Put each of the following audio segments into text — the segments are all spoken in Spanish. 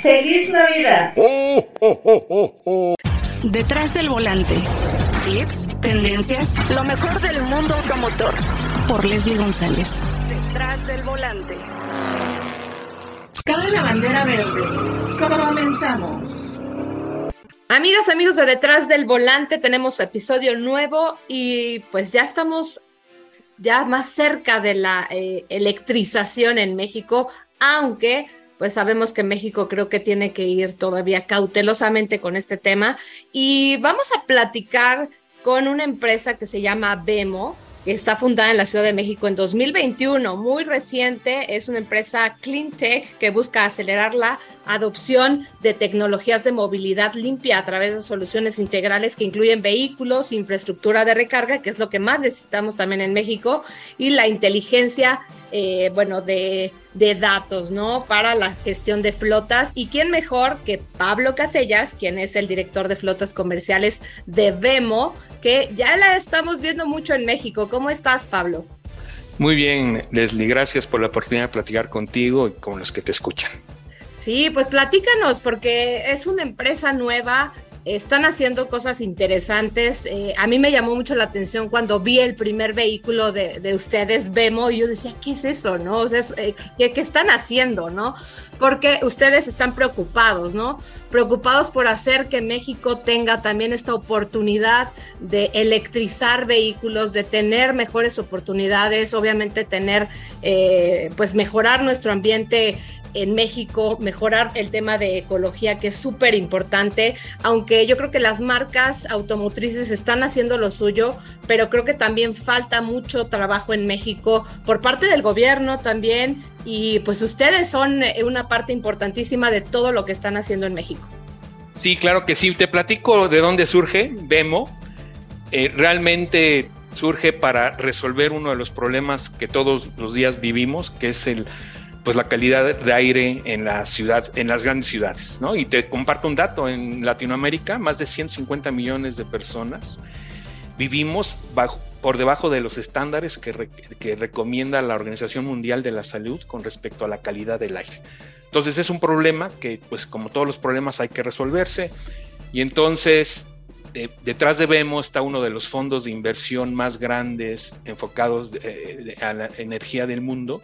¡Feliz Navidad! Detrás del volante. Tips, tendencias, lo mejor del mundo automotor. Por Leslie González. Detrás del volante. Cabe la bandera verde. Comenzamos. Amigas, amigos de Detrás del Volante, tenemos episodio nuevo y pues ya estamos ya más cerca de la eh, electrización en México, aunque pues sabemos que México creo que tiene que ir todavía cautelosamente con este tema. Y vamos a platicar con una empresa que se llama Vemo, que está fundada en la Ciudad de México en 2021, muy reciente, es una empresa clean tech que busca acelerar la adopción de tecnologías de movilidad limpia a través de soluciones integrales que incluyen vehículos, infraestructura de recarga, que es lo que más necesitamos también en México, y la inteligencia eh, bueno, de, de, datos, ¿no? Para la gestión de flotas. ¿Y quién mejor que Pablo Casellas, quien es el director de flotas comerciales de Vemo, que ya la estamos viendo mucho en México. ¿Cómo estás, Pablo? Muy bien, Leslie, gracias por la oportunidad de platicar contigo y con los que te escuchan. Sí, pues platícanos, porque es una empresa nueva, están haciendo cosas interesantes. Eh, a mí me llamó mucho la atención cuando vi el primer vehículo de, ustedes, Vemo, y yo decía, ¿qué es eso? ¿No? O sea, eh, ¿qué, están haciendo? ¿No? Porque ustedes están preocupados, ¿no? Preocupados por hacer que México tenga también esta oportunidad de electrizar vehículos, de tener mejores oportunidades, obviamente tener, eh, pues mejorar nuestro ambiente en México, mejorar el tema de ecología, que es súper importante, aunque yo creo que las marcas automotrices están haciendo lo suyo, pero creo que también falta mucho trabajo en México por parte del gobierno también, y pues ustedes son una parte importantísima de todo lo que están haciendo en México. Sí, claro que sí. Te platico de dónde surge Vemo. Eh, realmente surge para resolver uno de los problemas que todos los días vivimos, que es el pues la calidad de aire en la ciudad, en las grandes ciudades, ¿no? Y te comparto un dato, en Latinoamérica más de 150 millones de personas vivimos bajo, por debajo de los estándares que, recomienda la Organización Mundial de la Salud con respecto a la calidad del aire. Entonces es un problema que, pues como todos los problemas, hay que resolverse. Y entonces, detrás de Vemo está uno de los fondos de inversión más grandes enfocados eh, a la energía del mundo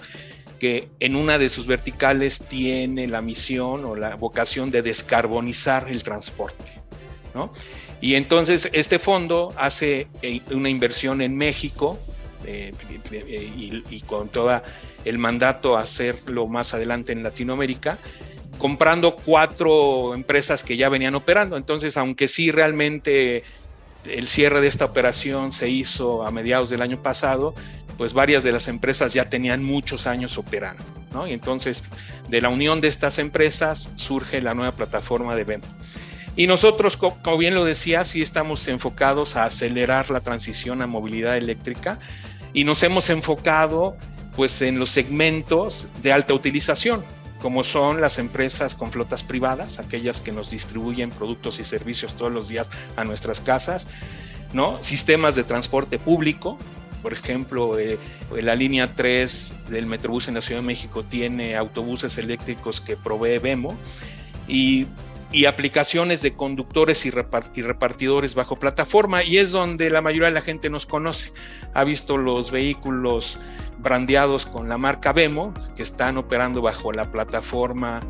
que en una de sus verticales tiene la misión o la vocación de descarbonizar el transporte. ¿no? Y entonces este fondo hace eh, una inversión en México eh, y, y, con todo el mandato a hacerlo más adelante en Latinoamérica, comprando cuatro empresas que ya venían operando. Entonces, aunque sí realmente el cierre de esta operación se hizo a mediados del año pasado, pues varias de las empresas ya tenían muchos años operando, ¿no? Y entonces, de la unión de estas empresas surge la nueva plataforma de Vemo. Y nosotros, como bien lo decía, sí estamos enfocados a acelerar la transición a movilidad eléctrica y nos hemos enfocado pues en los segmentos de alta utilización, como son las empresas con flotas privadas, aquellas que nos distribuyen productos y servicios todos los días a nuestras casas, ¿no? Sistemas de transporte público, por ejemplo, eh, la línea 3 del Metrobús en la Ciudad de México tiene autobuses eléctricos que provee Vemo y, aplicaciones de conductores y, repartidores bajo plataforma y es donde la mayoría de la gente nos conoce. Ha visto los vehículos brandeados con la marca Vemo que están operando bajo la plataforma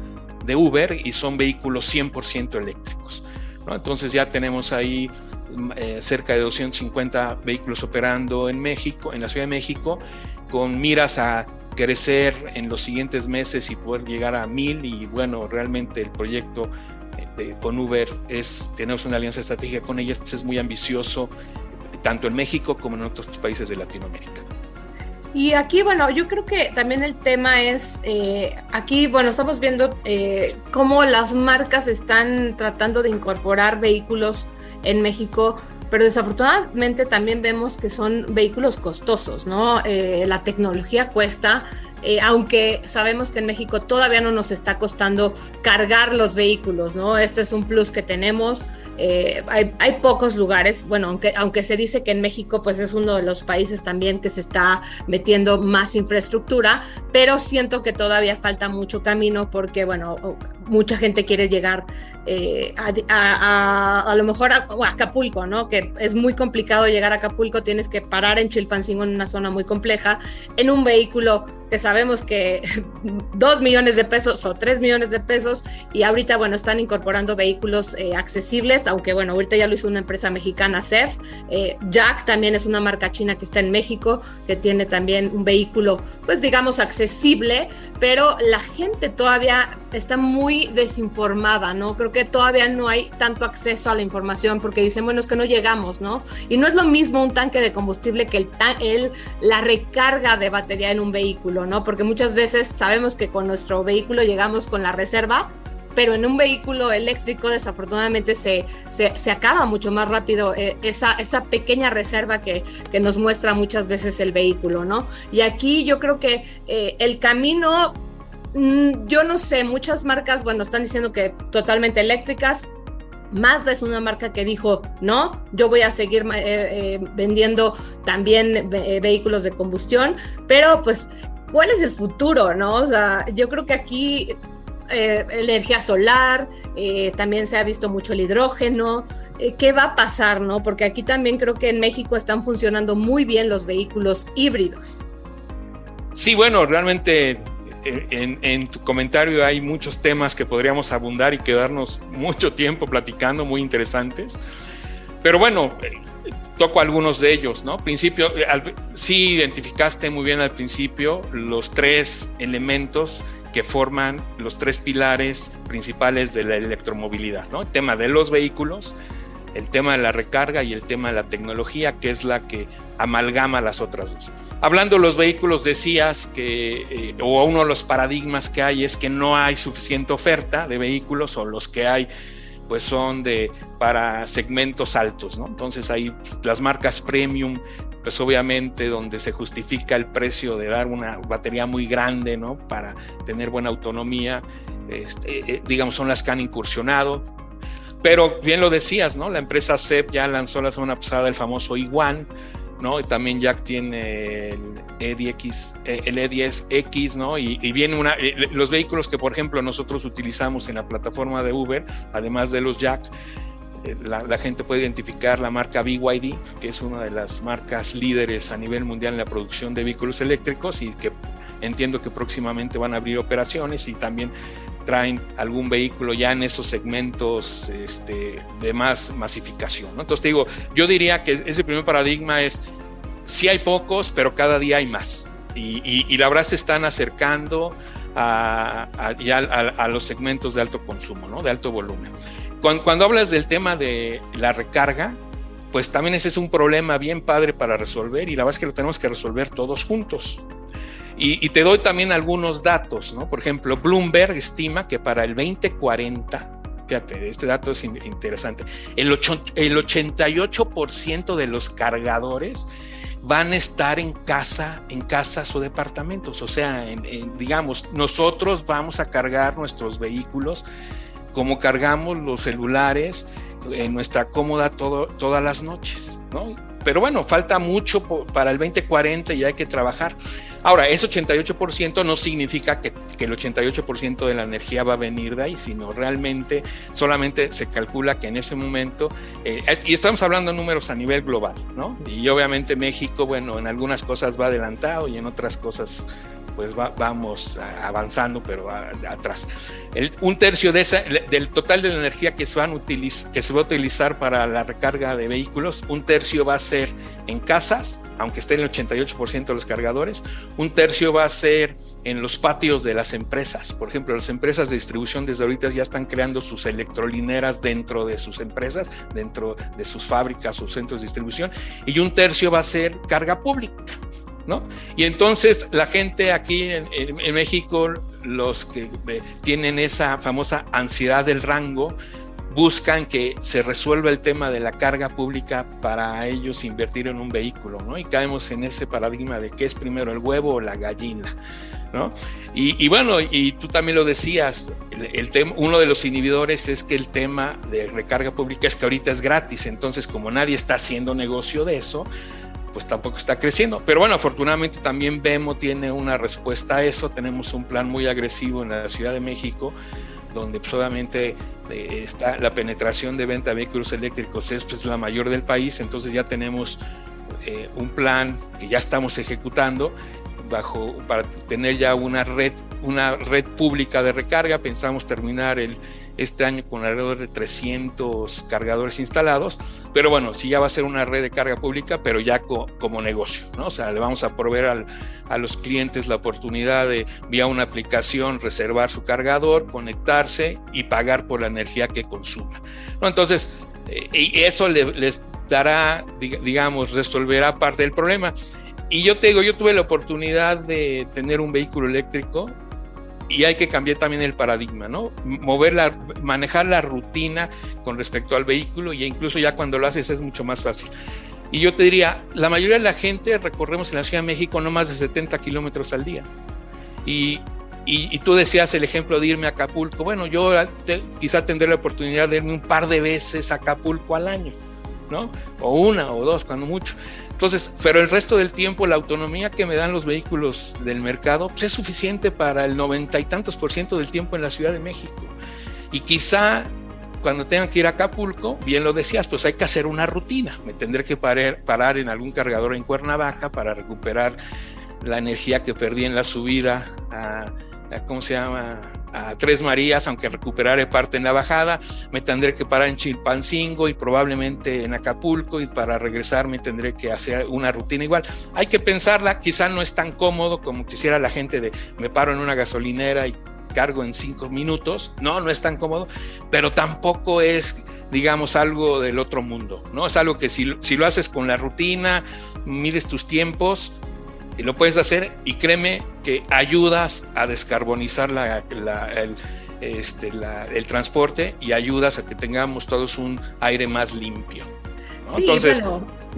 de Uber y son vehículos 100% eléctricos. Entonces ya tenemos ahí eh, cerca de 250 vehículos operando en México, en la Ciudad de México, con miras a crecer en los siguientes meses y poder llegar a mil y bueno, realmente el proyecto eh, con Uber es, tenemos una alianza estratégica con ellos, es muy ambicioso, tanto en México como en otros países de Latinoamérica. Y aquí, bueno, yo creo que también el tema es, eh, aquí, bueno, estamos viendo cómo las marcas están tratando de incorporar vehículos en México, pero desafortunadamente también vemos que son vehículos costosos, ¿no? Eh, la tecnología cuesta eh, aunque sabemos que en México todavía no nos está costando cargar los vehículos, ¿no? Este es un plus que tenemos. Eh, hay, hay, pocos lugares, bueno, aunque, aunque se dice que en México pues es uno de los países también que se está metiendo más infraestructura, pero siento que todavía falta mucho camino porque, bueno, mucha gente quiere llegar eh, a, a, lo mejor a, Acapulco, ¿no? Que es muy complicado llegar a Acapulco, tienes que parar en Chilpancingo en una zona muy compleja, en un vehículo que sabemos que dos millones de pesos o tres millones de pesos y ahorita, bueno, están incorporando vehículos eh, accesibles, aunque bueno, ahorita ya lo hizo una empresa mexicana, CEF. Eh, Jack también es una marca china que está en México, que tiene también un vehículo, pues digamos, accesible, pero la gente todavía está muy desinformada, ¿no? Creo que todavía no hay tanto acceso a la información porque dicen, bueno, es que no llegamos, ¿no? Y no es lo mismo un tanque de combustible que el, el la recarga de batería en un vehículo. ¿no? Porque muchas veces sabemos que con nuestro vehículo llegamos con la reserva, pero en un vehículo eléctrico desafortunadamente se, se, acaba mucho más rápido eh, esa, esa pequeña reserva que, que, nos muestra muchas veces el vehículo, ¿no? Y aquí yo creo que eh, el camino, yo no sé, muchas marcas, bueno, están diciendo que totalmente eléctricas, Mazda es una marca que dijo, no, yo voy a seguir eh, vendiendo también vehículos de combustión, pero pues cuál es el futuro, ¿no? O sea, yo creo que aquí eh, energía solar, eh, también se ha visto mucho el hidrógeno. Eh, ¿Qué va a pasar, no? Porque aquí también creo que en México están funcionando muy bien los vehículos híbridos. Sí, bueno, realmente en, en, tu comentario hay muchos temas que podríamos abundar y quedarnos mucho tiempo platicando, muy interesantes. Pero bueno, toco algunos de ellos, ¿no? Principio, eh, sí identificaste muy bien al principio los tres elementos que forman los tres pilares principales de la electromovilidad, ¿no? El tema de los vehículos, el tema de la recarga y el tema de la tecnología, que es la que amalgama las otras dos. Hablando de los vehículos, decías que, eh, o uno de los paradigmas que hay es que no hay suficiente oferta de vehículos o los que hay pues son de para segmentos altos, ¿no? Entonces ahí las marcas premium, pues obviamente donde se justifica el precio de dar una batería muy grande, ¿no? Para tener buena autonomía, este, eh, digamos, son las que han incursionado. Pero bien lo decías, ¿no? La empresa CEP ya lanzó la semana pasada el famoso i1, ¿no? Y también Jack tiene el E10X, eh, el E10X, ¿no? Y, viene una, eh, los vehículos que, por ejemplo, nosotros utilizamos en la plataforma de Uber, además de los Jack, eh, la, gente puede identificar la marca BYD, que es una de las marcas líderes a nivel mundial en la producción de vehículos eléctricos y que entiendo que próximamente van a abrir operaciones y también traen algún vehículo ya en esos segmentos este, de más masificación. Entonces te digo, yo diría que ese primer paradigma es, sí hay pocos, pero cada día hay más. Y, la verdad se están acercando a, a, los segmentos de alto consumo, ¿no? de alto volumen. Cuando, cuando hablas del tema de la recarga, pues también ese es un problema bien padre para resolver y la verdad es que lo tenemos que resolver todos juntos. Y, te doy también algunos datos, ¿no? Por ejemplo, Bloomberg estima que para el 2040, fíjate, este dato es interesante, el, el 88% de los cargadores van a estar en casa, en casas o departamentos. O sea, digamos, nosotros vamos a cargar nuestros vehículos como cargamos los celulares en nuestra cómoda todas las noches, ¿no? Pero bueno, falta mucho para el 2040 y hay que trabajar. Ahora, ese 88% no significa que, el 88% de la energía va a venir de ahí, sino realmente solamente se calcula que en ese momento, eh, y estamos hablando de números a nivel global, ¿no? Y obviamente México, bueno, en algunas cosas va adelantado y en otras cosas pues vamos avanzando, pero atrás. un tercio de esa, del total de la energía que se, van que se va a utilizar para la recarga de vehículos, un tercio va a ser en casas, aunque esté en el 88% de los cargadores, un tercio va a ser en los patios de las empresas. Por ejemplo, las empresas de distribución desde ahorita ya están creando sus electrolineras dentro de sus empresas, dentro de sus fábricas, sus centros de distribución, y un tercio va a ser carga pública. Y entonces la gente aquí en, México, los que eh, tienen esa famosa ansiedad del rango, buscan que se resuelva el tema de la carga pública para ellos invertir en un vehículo, ¿no? Y caemos en ese paradigma de qué es primero el huevo o la gallina. ¿no? Y, bueno, y tú también lo decías, el, tema, uno de los inhibidores es que el tema de recarga pública es que ahorita es gratis, entonces como nadie está haciendo negocio de eso, pues tampoco está creciendo. Pero bueno, afortunadamente también Vemo tiene una respuesta a eso, tenemos un plan muy agresivo en la Ciudad de México, donde pues, obviamente eh, está la penetración de venta de vehículos eléctricos es pues, la mayor del país, entonces ya tenemos eh, un plan que ya estamos ejecutando bajo para tener ya una red una red pública de recarga. Pensamos terminar el este año con alrededor de 300 cargadores instalados, pero bueno, sí ya va a ser una red de carga pública, pero ya como negocio, ¿no? O sea, le vamos a proveer a los clientes la oportunidad de vía una aplicación reservar su cargador, conectarse y pagar por la energía que consuma, ¿no? Entonces, eh, eso les dará, digamos, resolverá parte del problema. Y yo te digo, yo tuve la oportunidad de tener un vehículo eléctrico y hay que cambiar también el paradigma, ¿no? Mover la, manejar la rutina con respecto al vehículo y incluso ya cuando lo haces es mucho más fácil. Y yo te diría, la mayoría de la gente recorremos en la Ciudad de México no más de 70 kilómetros al día. Y, y, tú decías el ejemplo de irme a Acapulco. Bueno, yo quizá tendré la oportunidad de irme un par de veces a Acapulco al año. ¿no? O una o dos, cuando mucho. Entonces, pero el resto del tiempo, la autonomía que me dan los vehículos del mercado pues, es suficiente para el noventa y tantos por ciento del tiempo en la Ciudad de México. Y quizá cuando tengan que ir a Acapulco, bien lo decías, pues hay que hacer una rutina. Me tendré que parar, en algún cargador en Cuernavaca para recuperar la energía que perdí en la subida a, a ¿cómo se llama? A Tres Marías, aunque recuperaré parte en la bajada, me tendré que parar en Chilpancingo y probablemente en Acapulco y para regresar me tendré que hacer una rutina igual. Hay que pensarla, quizá no es tan cómodo como quisiera la gente de me paro en una gasolinera y cargo en cinco minutos, no, no es tan cómodo, pero tampoco es digamos algo del otro mundo, ¿no? Es algo que si, si lo haces con la rutina, mires tus tiempos, y lo puedes hacer y créeme que ayudas a descarbonizar la, el, este, el transporte y ayudas a que tengamos todos un aire más limpio. Sí, Entonces,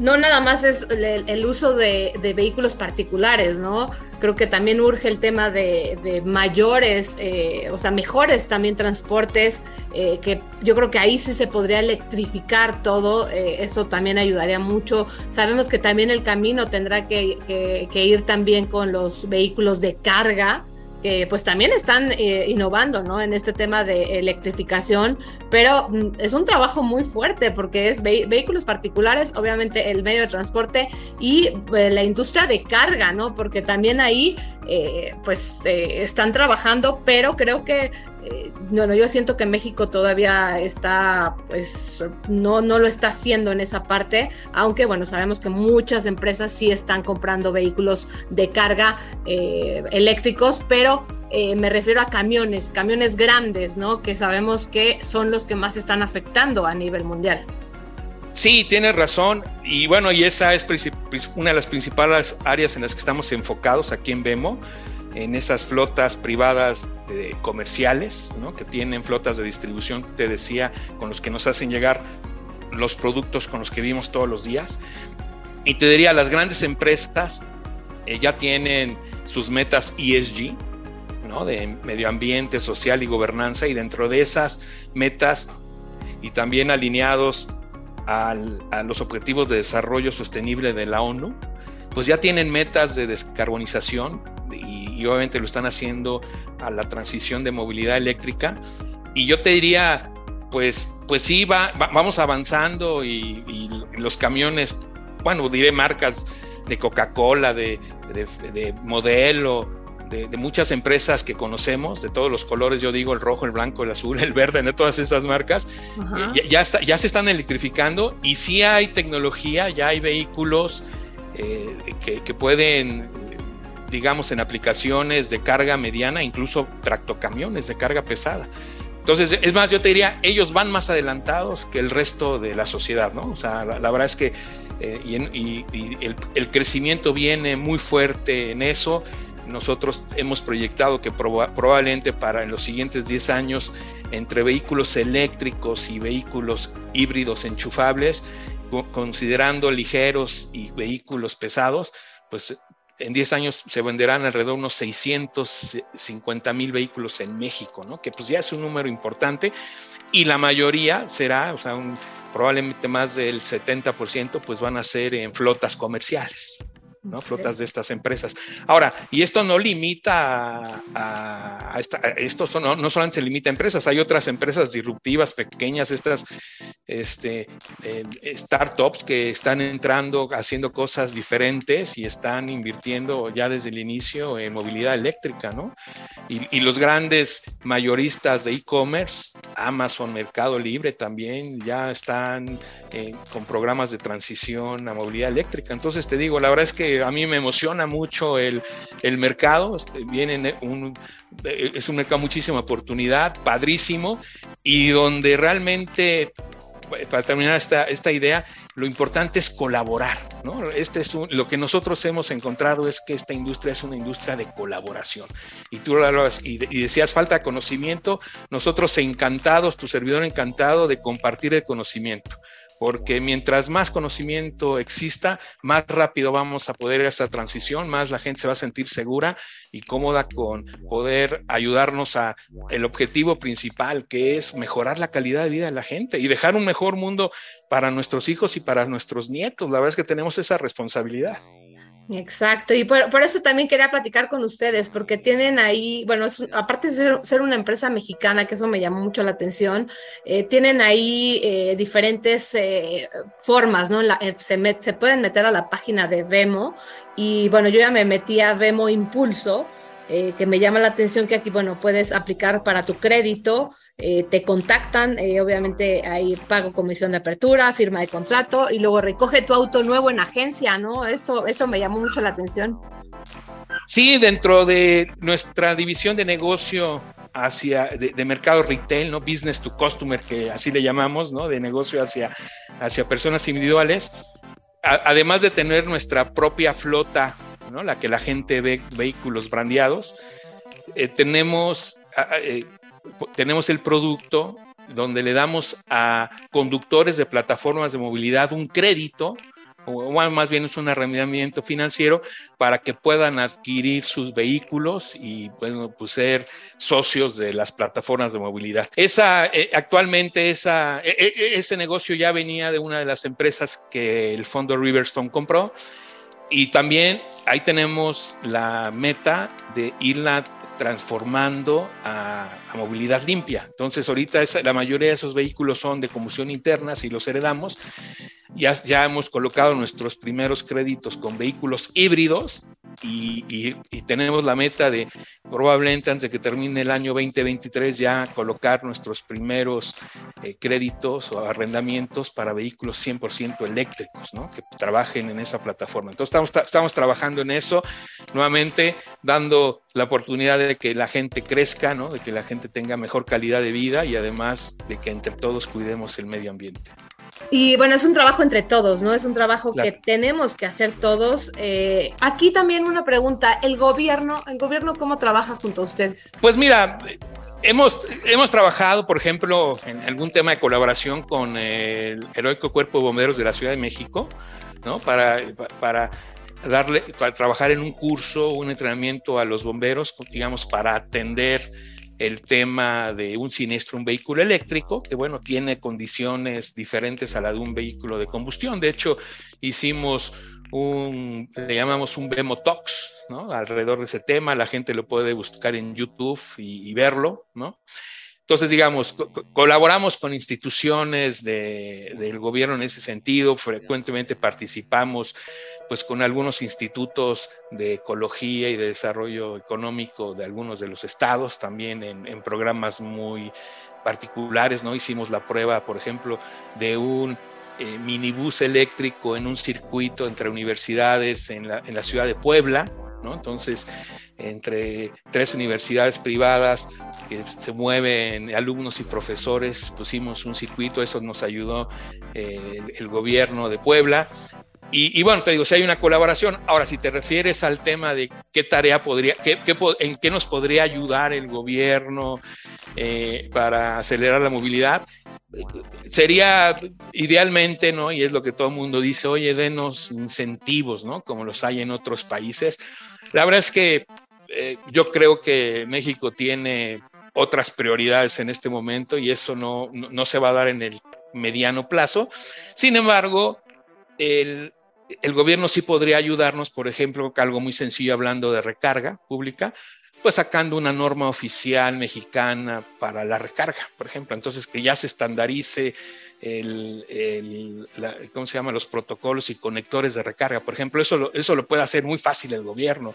no nada más es el, uso de, vehículos particulares, ¿no? Creo que también urge el tema de, mayores, eh, o sea, mejores también transportes, eh, que yo creo que ahí sí se podría electrificar todo, eh, eso también ayudaría mucho. Sabemos que también el camino tendrá que ir también con los vehículos de carga, que pues también están eh, innovando ¿no? en este tema de electrificación, pero mm, es un trabajo muy fuerte porque es vehículos particulares, obviamente el medio de transporte y eh, la industria de carga, ¿no? Porque también ahí eh, pues están trabajando, pero creo que eh, bueno, yo siento que México todavía está, pues, no, no lo está haciendo en esa parte, aunque, bueno, sabemos que muchas empresas sí están comprando vehículos de carga eh, eléctricos, pero eh, me refiero a camiones, camiones grandes, ¿no? Que sabemos que son los que más están afectando a nivel mundial. Sí, tienes razón. Y bueno, y esa es una de las principales áreas en las que estamos enfocados aquí en Vemo en esas flotas privadas comerciales, que tienen flotas de distribución, te decía, con los que nos hacen llegar los productos con los que vivimos todos los días. Y te diría, las grandes empresas eh, ya tienen sus metas ESG, ¿no? de medio ambiente, social y gobernanza, y dentro de esas metas y también alineados a los objetivos de desarrollo sostenible de la ONU, pues ya tienen metas de descarbonización y, obviamente lo están haciendo a la transición de movilidad eléctrica. Y yo te diría, pues, pues sí, va, vamos avanzando y, los camiones, bueno, diré marcas de Coca-Cola, de, modelo, de, muchas empresas que conocemos, de todos los colores, yo digo el rojo, el blanco, el azul, el verde, de todas esas marcas, eh, ya, está, ya se están electrificando y sí hay tecnología, ya hay vehículos eh, que, pueden, digamos, en aplicaciones de carga mediana, incluso tractocamiones de carga pesada. Entonces, es más, yo te diría, ellos van más adelantados que el resto de la sociedad, ¿no? O sea, la, verdad es que eh, y, el, crecimiento viene muy fuerte en eso. Nosotros hemos proyectado que probablemente para en los siguientes 10 años, entre vehículos eléctricos y vehículos híbridos enchufables, considerando ligeros y vehículos pesados, pues en 10 años se venderán alrededor de unos 650 mil vehículos en México, ¿no? Que pues ya es un número importante y la mayoría será, o sea, probablemente más del 70% pues van a ser en flotas comerciales. ¿no? Flotas de estas empresas. Ahora, y esto no limita a, esto no, no, solamente se limita a empresas, hay otras empresas disruptivas, pequeñas, estas este, startups que están entrando, haciendo cosas diferentes y están invirtiendo ya desde el inicio en movilidad eléctrica, ¿no? Y, los grandes mayoristas de e-commerce, Amazon, Mercado Libre también ya están eh, con programas de transición a movilidad eléctrica. Entonces te digo, la verdad es que a mí me emociona mucho el, el mercado. Este, viene un, eh, es un mercado muchísima oportunidad, padrísimo, y donde realmente para terminar esta, esta idea, lo importante es colaborar, ¿no? Este es lo que nosotros hemos encontrado es que esta industria es una industria de colaboración. Y tú lo y, y decías falta conocimiento, nosotros encantados, tu servidor encantado de compartir el conocimiento porque mientras más conocimiento exista, más rápido vamos a poder esa transición, más la gente se va a sentir segura y cómoda con poder ayudarnos a el objetivo principal, que es mejorar la calidad de vida de la gente y dejar un mejor mundo para nuestros hijos y para nuestros nietos. La verdad es que tenemos esa responsabilidad. Exacto, y por, eso también quería platicar con ustedes, porque tienen ahí, bueno, aparte de ser, una empresa mexicana, que eso me llamó mucho la atención, eh, tienen ahí eh, diferentes eh, formas, ¿no? se, se pueden meter a la página de Vemo, y bueno, yo ya me metí a Vemo Impulso, que me llama la atención que aquí, bueno, puedes aplicar para tu crédito, eh, te contactan, eh, obviamente hay pago comisión de apertura, firma de contrato y luego recoge tu auto nuevo en agencia, ¿no? Esto, eso me llamó mucho la atención. Sí, dentro de nuestra división de negocio hacia de, mercado retail, ¿no? Business to customer, que así le llamamos, ¿no? De negocio hacia, hacia personas individuales. además de tener nuestra propia flota, ¿no? La que la gente ve vehículos brandeados, eh, tenemos tenemos el producto donde le damos a conductores de plataformas de movilidad un crédito, o más bien es un arrendamiento financiero para que puedan adquirir sus vehículos y bueno, pues ser socios de las plataformas de movilidad. Esa, eh, actualmente esa, e, e, ese negocio ya venía de una de las empresas que el fondo Riverstone compró y también ahí tenemos la meta de irla transformando a, movilidad limpia. Entonces, ahorita la mayoría de esos vehículos son de combustión interna, si los heredamos. Ya, ya hemos colocado nuestros primeros créditos con vehículos híbridos y, tenemos la meta de probablemente antes de que termine el año 2023 ya colocar nuestros primeros eh, créditos o arrendamientos para vehículos 100% eléctricos, ¿no? que trabajen en esa plataforma. Entonces estamos, estamos trabajando en eso, nuevamente dando la oportunidad de que la gente crezca, ¿no? de que la gente tenga mejor calidad de vida y además de que entre todos cuidemos el medio ambiente. Y bueno, es un trabajo entre todos, ¿no? Es un trabajo que tenemos que hacer todos. Eh, aquí también una pregunta, ¿el gobierno, el gobierno cómo trabaja junto a ustedes? Pues mira, hemos, hemos trabajado, por ejemplo, en algún tema de colaboración con el Heroico Cuerpo de Bomberos de la Ciudad de México, ¿no? Para, para darle, para trabajar en un curso, un entrenamiento a los bomberos, digamos, para atender el tema de un siniestro, un vehículo eléctrico, que bueno, tiene condiciones diferentes a la de un vehículo de combustión. De hecho, hicimos un, le llamamos un Bemotox, ¿no? Alrededor de ese tema, la gente lo puede buscar en YouTube y, verlo, ¿no? Entonces, digamos, colaboramos con instituciones del gobierno en ese sentido, frecuentemente participamos pues con algunos institutos de ecología y de desarrollo económico de algunos de los estados, también en, programas muy particulares, ¿no? Hicimos la prueba, por ejemplo, de un eh, minibús eléctrico en un circuito entre universidades en la, en la ciudad de Puebla, ¿no? Entonces, entre tres universidades privadas que se mueven alumnos y profesores, pusimos un circuito, eso nos ayudó eh, el gobierno de Puebla y, bueno, te digo, si hay una colaboración. Ahora, si te refieres al tema de qué tarea podría, qué, en qué nos podría ayudar el gobierno eh, para acelerar la movilidad, sería idealmente, ¿no? Y es lo que todo el mundo dice, oye, denos incentivos, ¿no? Como los hay en otros países. La verdad es que eh, yo creo que México tiene otras prioridades en este momento y eso no, no, se va a dar en el mediano plazo. Sin embargo, el, el gobierno sí podría ayudarnos, por ejemplo, algo muy sencillo hablando de recarga pública, pues sacando una norma oficial mexicana para la recarga, por ejemplo. Entonces, que ya se estandarice el, ¿cómo se llama? Los protocolos y conectores de recarga. Por ejemplo, eso lo, eso lo puede hacer muy fácil el gobierno,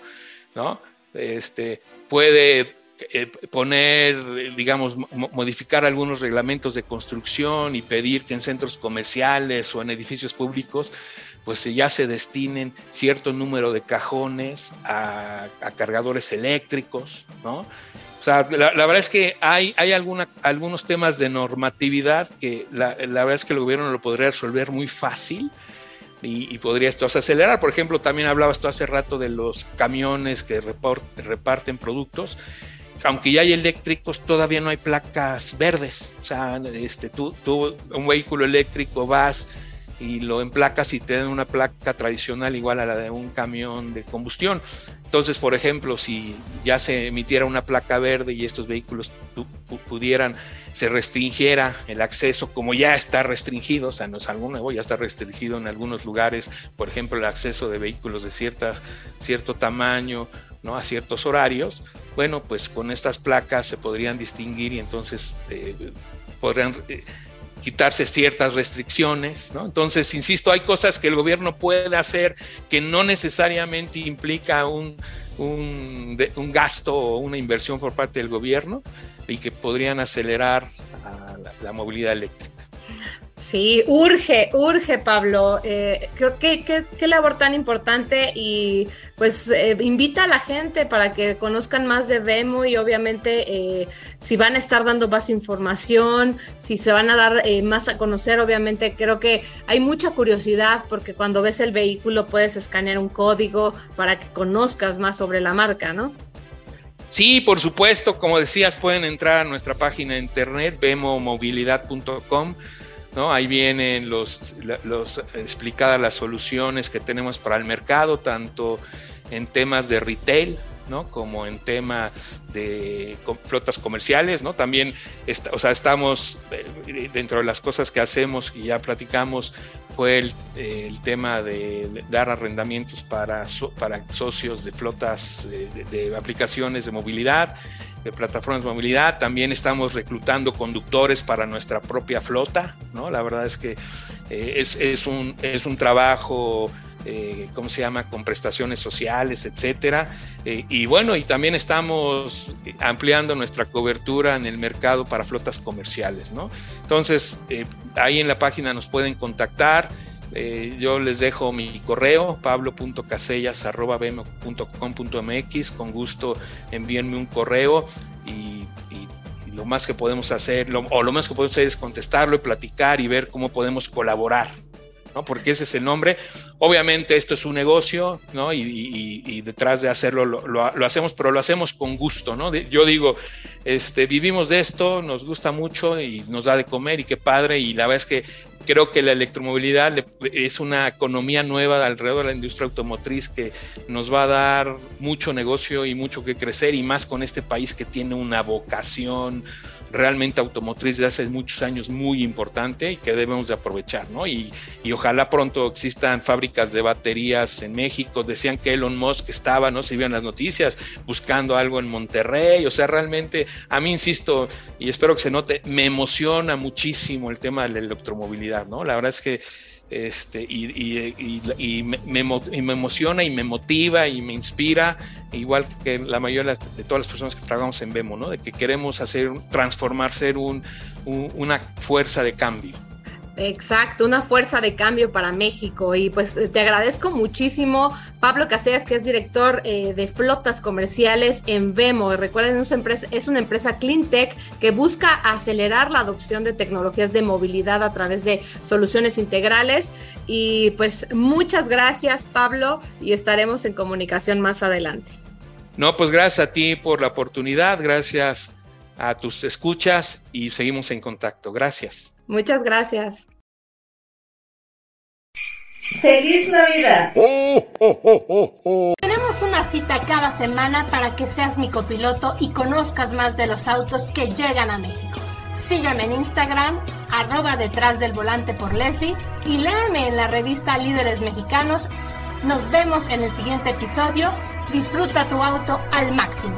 ¿no? Este, puede eh, poner, digamos, modificar algunos reglamentos de construcción y pedir que en centros comerciales o en edificios públicos pues ya se destinen cierto número de cajones a, cargadores eléctricos, ¿no? O sea, la, verdad es que hay, hay algunos temas de normatividad que la, verdad es que el gobierno lo podría resolver muy fácil y, podría esto acelerar. Por ejemplo, también hablabas tú hace rato de los camiones que reparten productos. Aunque ya hay eléctricos, todavía no hay placas verdes. O sea, este, tú, tú un vehículo eléctrico vas y lo emplacas y te dan una placa tradicional igual a la de un camión de combustión. Entonces, por ejemplo, si ya se emitiera una placa verde y estos vehículos pudieran, se restringiera el acceso, como ya está restringido, o sea, no es algo nuevo, ya está restringido en algunos lugares, por ejemplo, el acceso de vehículos de cierta, cierto tamaño, ¿no? a ciertos horarios, bueno, pues con estas placas se podrían distinguir y entonces eh, podrían eh, quitarse ciertas restricciones, ¿no? Entonces, insisto, hay cosas que el gobierno puede hacer que no necesariamente implica un, un, gasto o una inversión por parte del gobierno y que podrían acelerar la movilidad eléctrica. Sí, urge, urge, Pablo. Eh, creo que qué labor tan importante y pues eh, invita a la gente para que conozcan más de Vemo y obviamente eh, si van a estar dando más información, si se van a dar más a conocer, obviamente creo que hay mucha curiosidad porque cuando ves el vehículo puedes escanear un código para que conozcas más sobre la marca, ¿no? Sí, por supuesto, como decías, pueden entrar a nuestra página de internet, vemomovilidad.com Ahí vienen los, los, explicadas las soluciones que tenemos para el mercado, tanto en temas de retail, ¿no? Como en tema de flotas comerciales, ¿no? También, o sea, estamos eh, dentro de las cosas que hacemos y ya platicamos fue el, tema de, dar arrendamientos para, para socios de flotas de aplicaciones de movilidad de plataformas de movilidad. También estamos reclutando conductores para nuestra propia flota, ¿no? La verdad es que eh, es, es, un, es un trabajo, eh, ¿cómo se llama?, con prestaciones sociales, etcétera. Eh, y bueno, y también estamos ampliando nuestra cobertura en el mercado para flotas comerciales, ¿no? Entonces, ahí en la página nos pueden contactar. Eh, yo les dejo mi correo, pablo.casellas.com.mx. Con gusto envíenme un correo y, lo más que podemos hacer, o lo más que podemos hacer es contestarlo y platicar y ver cómo podemos colaborar. ¿no? Porque ese es el nombre. Obviamente esto es un negocio, ¿no? Y, detrás de hacerlo lo, hacemos, pero lo hacemos con gusto, ¿no? yo digo, este, vivimos de esto, nos gusta mucho y nos da de comer y qué padre. Y la verdad es que creo que la electromovilidad es una economía nueva alrededor de la industria automotriz que nos va a dar mucho negocio y mucho que crecer y más con este país que tiene una vocación realmente automotriz de hace muchos años muy importante y que debemos de aprovechar, ¿no? Y, y, ojalá pronto existan fábricas de baterías en México. Decían que Elon Musk estaba, no se vieron las noticias, buscando algo en Monterrey. O sea, realmente, a mí, insisto, y espero que se note, me emociona muchísimo el tema de la electromovilidad, ¿no? La verdad es que este, y, me, me, emociona y me motiva y me inspira, igual que la mayoría de todas las personas que trabajamos en Vemo, ¿no? de que queremos hacer, transformar, ser un, una fuerza de cambio. Exacto, una fuerza de cambio para México. Y pues te agradezco muchísimo, Pablo Casellas, que es director eh, de flotas comerciales en Vemo. Recuerden, es una, empresa, es una empresa cleantech que busca acelerar la adopción de tecnologías de movilidad a través de soluciones integrales. Y pues muchas gracias, Pablo, y estaremos en comunicación más adelante. No, pues gracias a ti por la oportunidad, gracias a tus escuchas y seguimos en contacto. Gracias. Muchas gracias. ¡Feliz Navidad! Tenemos una cita cada semana para que seas mi copiloto y conozcas más de los autos que llegan a México. Sígueme en Instagram, arroba detrás del volante por Leslie y léame en la revista Líderes Mexicanos. Nos vemos en el siguiente episodio. Disfruta tu auto al máximo.